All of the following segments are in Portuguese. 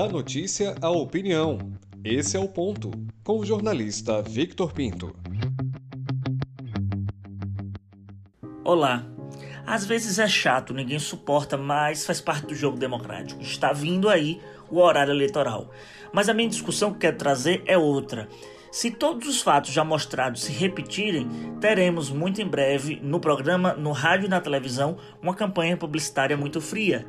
Da notícia à opinião. Esse é o ponto. Com o jornalista Victor Pinto. Olá. Às vezes é chato, ninguém suporta, mas faz parte do jogo democrático. Está vindo aí o horário eleitoral. Mas a minha discussão que quero trazer é outra. Se todos os fatos já mostrados se repetirem, teremos muito em breve no programa, no rádio e na televisão uma campanha publicitária muito fria.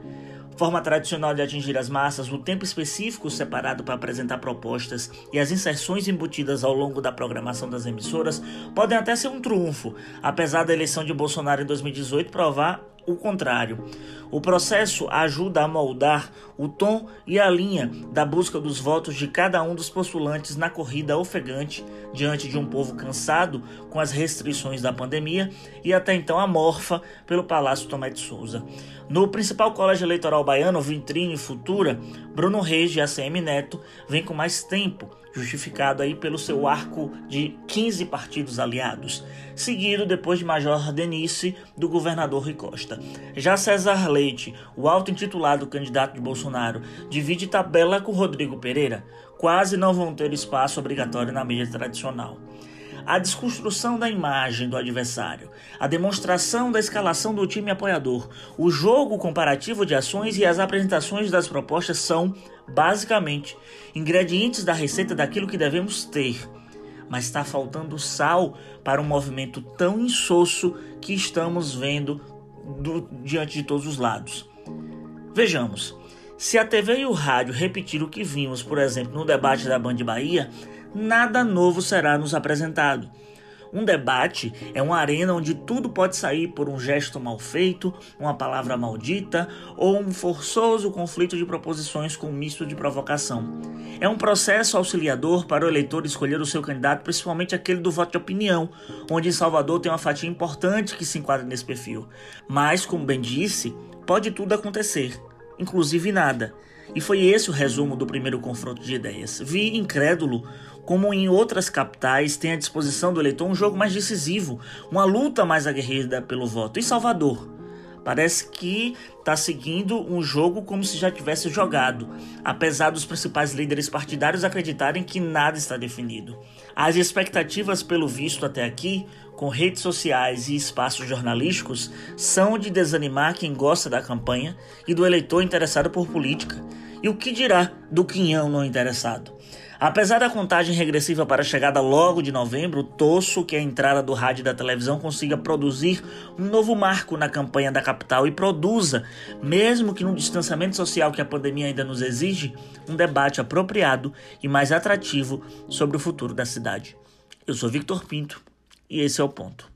Forma tradicional de atingir as massas, o tempo específico separado para apresentar propostas e as inserções embutidas ao longo da programação das emissoras podem até ser um trunfo, apesar da eleição de Bolsonaro em 2018 provar o contrário. O processo ajuda a moldar o tom e a linha da busca dos votos de cada um dos postulantes na corrida ofegante diante de um povo cansado com as restrições da pandemia e até então amorfa pelo Palácio Tomé de Souza. No principal colégio eleitoral baiano, Vitrine Futura, Bruno Reis de ACM Neto vem com mais tempo justificado aí pelo seu arco de 15 partidos aliados, seguido depois de Major Denise do governador Rui Já César Leite, o auto-intitulado candidato de Bolsonaro, divide tabela com Rodrigo Pereira, quase não vão ter espaço obrigatório na mídia tradicional. A desconstrução da imagem do adversário, a demonstração da escalação do time apoiador, o jogo comparativo de ações e as apresentações das propostas são, basicamente, ingredientes da receita daquilo que devemos ter. Mas está faltando sal para um movimento tão insosso que estamos vendo do, diante de todos os lados. Vejamos. Se a TV e o rádio repetir o que vimos, por exemplo, no debate da Band Bahia, nada novo será nos apresentado. Um debate é uma arena onde tudo pode sair por um gesto mal feito, uma palavra maldita ou um forçoso conflito de proposições com um misto de provocação. É um processo auxiliador para o eleitor escolher o seu candidato, principalmente aquele do voto de opinião, onde em Salvador tem uma fatia importante que se enquadra nesse perfil. Mas, como bem disse, pode tudo acontecer, inclusive nada. E foi esse o resumo do primeiro confronto de ideias. Vi incrédulo como em outras capitais tem à disposição do eleitor um jogo mais decisivo, uma luta mais aguerrida pelo voto. E Salvador? Parece que está seguindo um jogo como se já tivesse jogado, apesar dos principais líderes partidários acreditarem que nada está definido. As expectativas, pelo visto até aqui, com redes sociais e espaços jornalísticos, são de desanimar quem gosta da campanha e do eleitor interessado por política. E o que dirá do quinhão não interessado? Apesar da contagem regressiva para a chegada logo de novembro, torço que a entrada do rádio e da televisão consiga produzir um novo marco na campanha da capital e produza, mesmo que no distanciamento social que a pandemia ainda nos exige, um debate apropriado e mais atrativo sobre o futuro da cidade. Eu sou Victor Pinto e esse é o ponto.